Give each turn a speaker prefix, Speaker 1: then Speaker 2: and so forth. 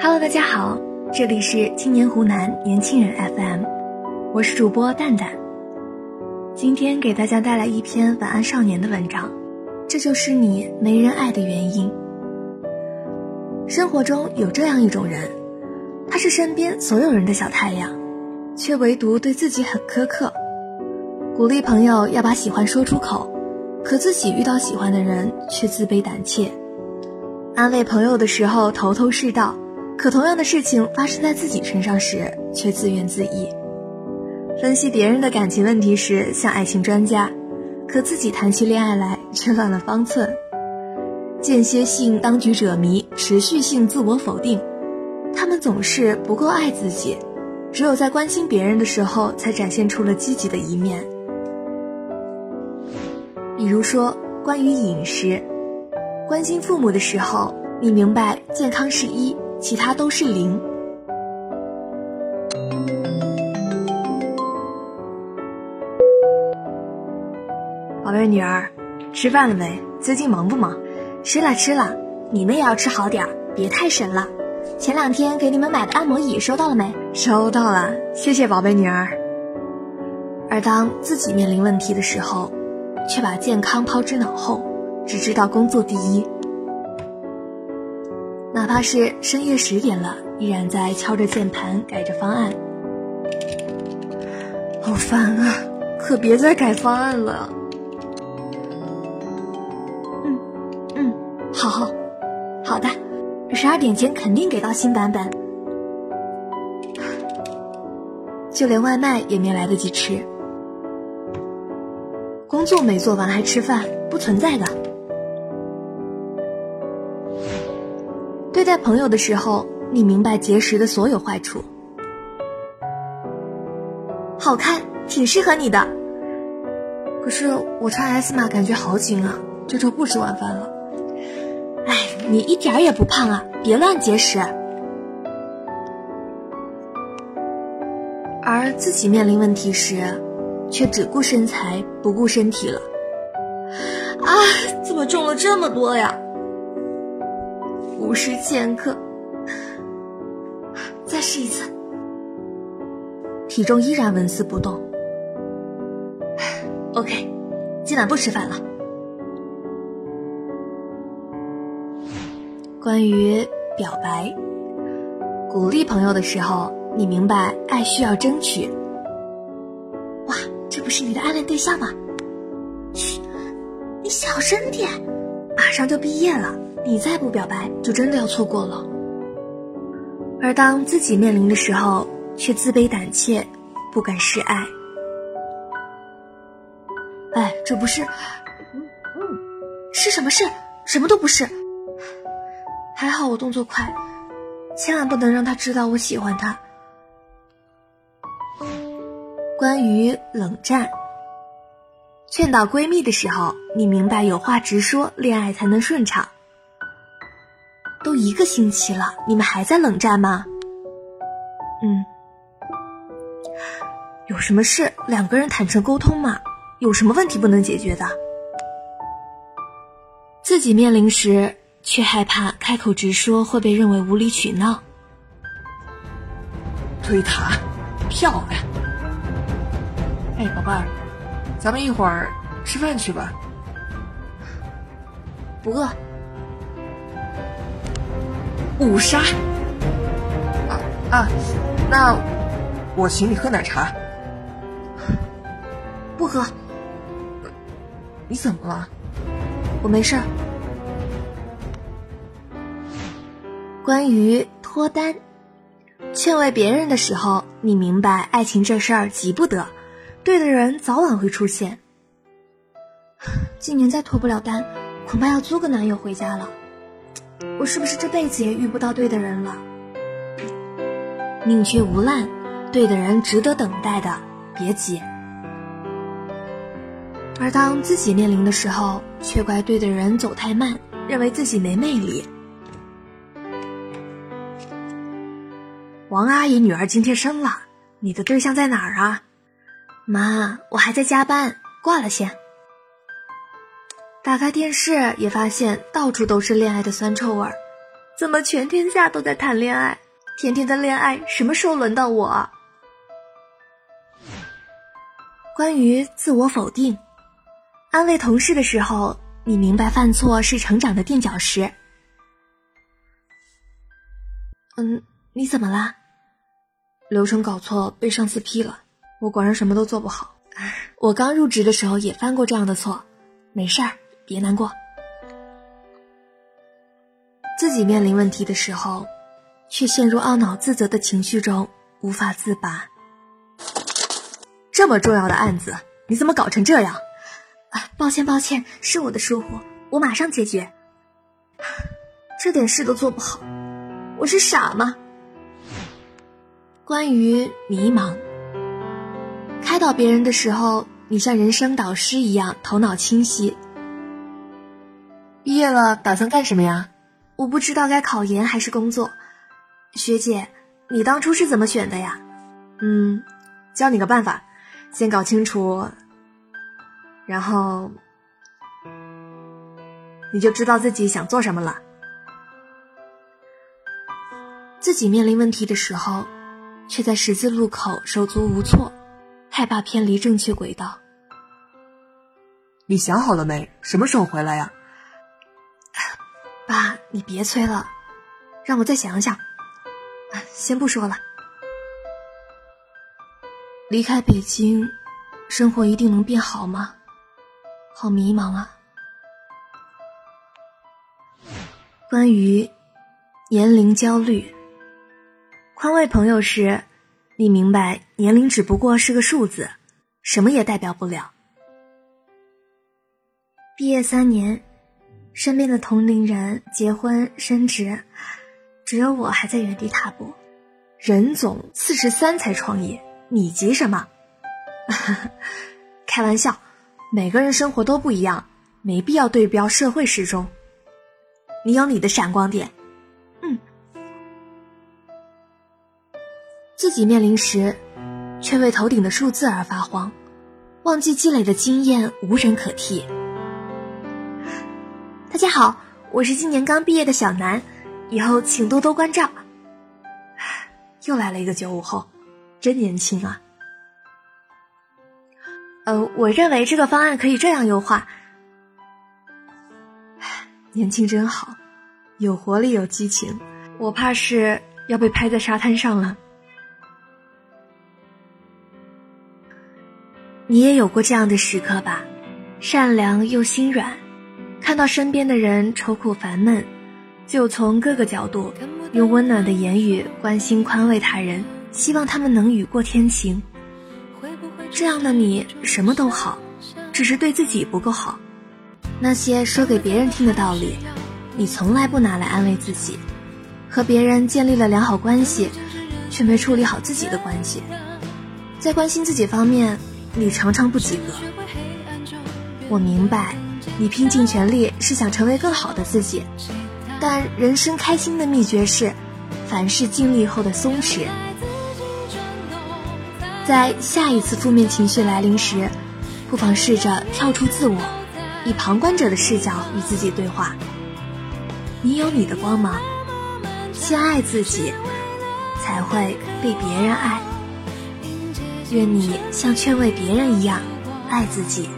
Speaker 1: Hello，大家好，这里是青年湖南年轻人 FM，我是主播蛋蛋。今天给大家带来一篇晚安少年的文章，这就是你没人爱的原因。生活中有这样一种人，他是身边所有人的小太阳，却唯独对自己很苛刻。鼓励朋友要把喜欢说出口，可自己遇到喜欢的人却自卑胆怯。安慰朋友的时候头头是道，可同样的事情发生在自己身上时却自怨自艾。分析别人的感情问题时像爱情专家，可自己谈起恋爱来却乱了方寸。间歇性当局者迷，持续性自我否定。他们总是不够爱自己，只有在关心别人的时候才展现出了积极的一面。比如说，关于饮食，关心父母的时候，你明白健康是一，其他都是零。宝贝女儿，吃饭了没？最近忙不忙？
Speaker 2: 吃了吃了，你们也要吃好点儿，别太神了。前两天给你们买的按摩椅收到了没？
Speaker 1: 收到了，谢谢宝贝女儿。而当自己面临问题的时候，却把健康抛之脑后，只知道工作第一。哪怕是深夜十点了，依然在敲着键盘改着方案。好烦啊！可别再改方案了。
Speaker 2: 好好，好的，十二点前肯定给到新版本。
Speaker 1: 就连外卖也没来得及吃，工作没做完还吃饭，不存在的。对待朋友的时候，你明白节食的所有坏处。
Speaker 2: 好看，挺适合你的。
Speaker 1: 可是我穿 S 码感觉好紧啊，这周不吃晚饭了。
Speaker 2: 哎你一点也不胖啊！别乱节食。
Speaker 1: 而自己面临问题时，却只顾身材不顾身体了。
Speaker 2: 啊，怎么重了这么多呀？
Speaker 1: 五十千克。
Speaker 2: 再试一次。
Speaker 1: 体重依然纹丝不动。
Speaker 2: OK，今晚不吃饭了。
Speaker 1: 关于表白，鼓励朋友的时候，你明白爱需要争取。
Speaker 2: 哇，这不是你的暗恋对象吗？嘘，你小声点，
Speaker 1: 马上就毕业了，你再不表白，就真的要错过了。而当自己面临的时候，却自卑胆怯，不敢示爱。哎，这不是，
Speaker 2: 是什么事？什么都不是。
Speaker 1: 还好我动作快，千万不能让他知道我喜欢他。关于冷战，劝导闺蜜的时候，你明白有话直说，恋爱才能顺畅。都一个星期了，你们还在冷战吗？嗯，有什么事两个人坦诚沟通嘛？有什么问题不能解决的？自己面临时。却害怕开口直说会被认为无理取闹。
Speaker 3: 推塔，漂亮！哎，宝贝儿，咱们一会儿吃饭去吧。
Speaker 2: 不饿。
Speaker 3: 五杀。啊啊，那我请你喝奶茶。
Speaker 2: 不喝。
Speaker 3: 你怎么了？
Speaker 1: 我没事儿。关于脱单，劝慰别人的时候，你明白爱情这事儿急不得，对的人早晚会出现。今年再脱不了单，恐怕要租个男友回家了。我是不是这辈子也遇不到对的人了？宁缺毋滥，对的人值得等待的，别急。而当自己面临的时候，却怪对的人走太慢，认为自己没魅力。王阿姨女儿今天生了，你的对象在哪儿啊？
Speaker 2: 妈，我还在加班，挂了先。
Speaker 1: 打开电视也发现到处都是恋爱的酸臭味儿，怎么全天下都在谈恋爱？甜甜的恋爱，什么时候轮到我？关于自我否定，安慰同事的时候，你明白犯错是成长的垫脚石。嗯，你怎么啦？
Speaker 3: 流程搞错，被上司批了。我果然什么都做不好。
Speaker 1: 我刚入职的时候也犯过这样的错，没事儿，别难过。自己面临问题的时候，却陷入懊恼自责的情绪中无法自拔。
Speaker 3: 这么重要的案子，你怎么搞成这样？
Speaker 1: 抱歉抱歉，是我的疏忽，我马上解决。这点事都做不好，我是傻吗？关于迷茫，开导别人的时候，你像人生导师一样头脑清晰。
Speaker 3: 毕业了打算干什么呀？
Speaker 1: 我不知道该考研还是工作，学姐，你当初是怎么选的呀？
Speaker 3: 嗯，教你个办法，先搞清楚，然后你就知道自己想做什么了。
Speaker 1: 自己面临问题的时候，却在十字路口手足无措，害怕偏离正确轨道。
Speaker 3: 你想好了没？什么时候回来呀？
Speaker 1: 爸，你别催了，让我再想想。先不说了。离开北京，生活一定能变好吗？好迷茫啊。关于年龄焦虑，宽慰朋友时，你明白年龄只不过是个数字，什么也代表不了。毕业三年。身边的同龄人结婚升职，只有我还在原地踏步。任总四十三才创业，你急什么？开玩笑，每个人生活都不一样，没必要对标社会时钟。你有你的闪光点，嗯。自己面临时，却为头顶的数字而发慌，忘记积累的经验无人可替。大家好，我是今年刚毕业的小南，以后请多多关照。又来了一个九五后，真年轻啊！呃，我认为这个方案可以这样优化。年轻真好，有活力有激情，我怕是要被拍在沙滩上了。你也有过这样的时刻吧？善良又心软。看到身边的人愁苦烦闷，就从各个角度用温暖的言语关心宽慰他人，希望他们能雨过天晴。这样的你什么都好，只是对自己不够好。那些说给别人听的道理，你从来不拿来安慰自己。和别人建立了良好关系，却没处理好自己的关系。在关心自己方面，你常常不及格。我明白。你拼尽全力是想成为更好的自己，但人生开心的秘诀是，凡事尽力后的松弛。在下一次负面情绪来临时，不妨试着跳出自我，以旁观者的视角与自己对话。你有你的光芒，先爱自己，才会被别人爱。愿你像劝慰别人一样爱自己。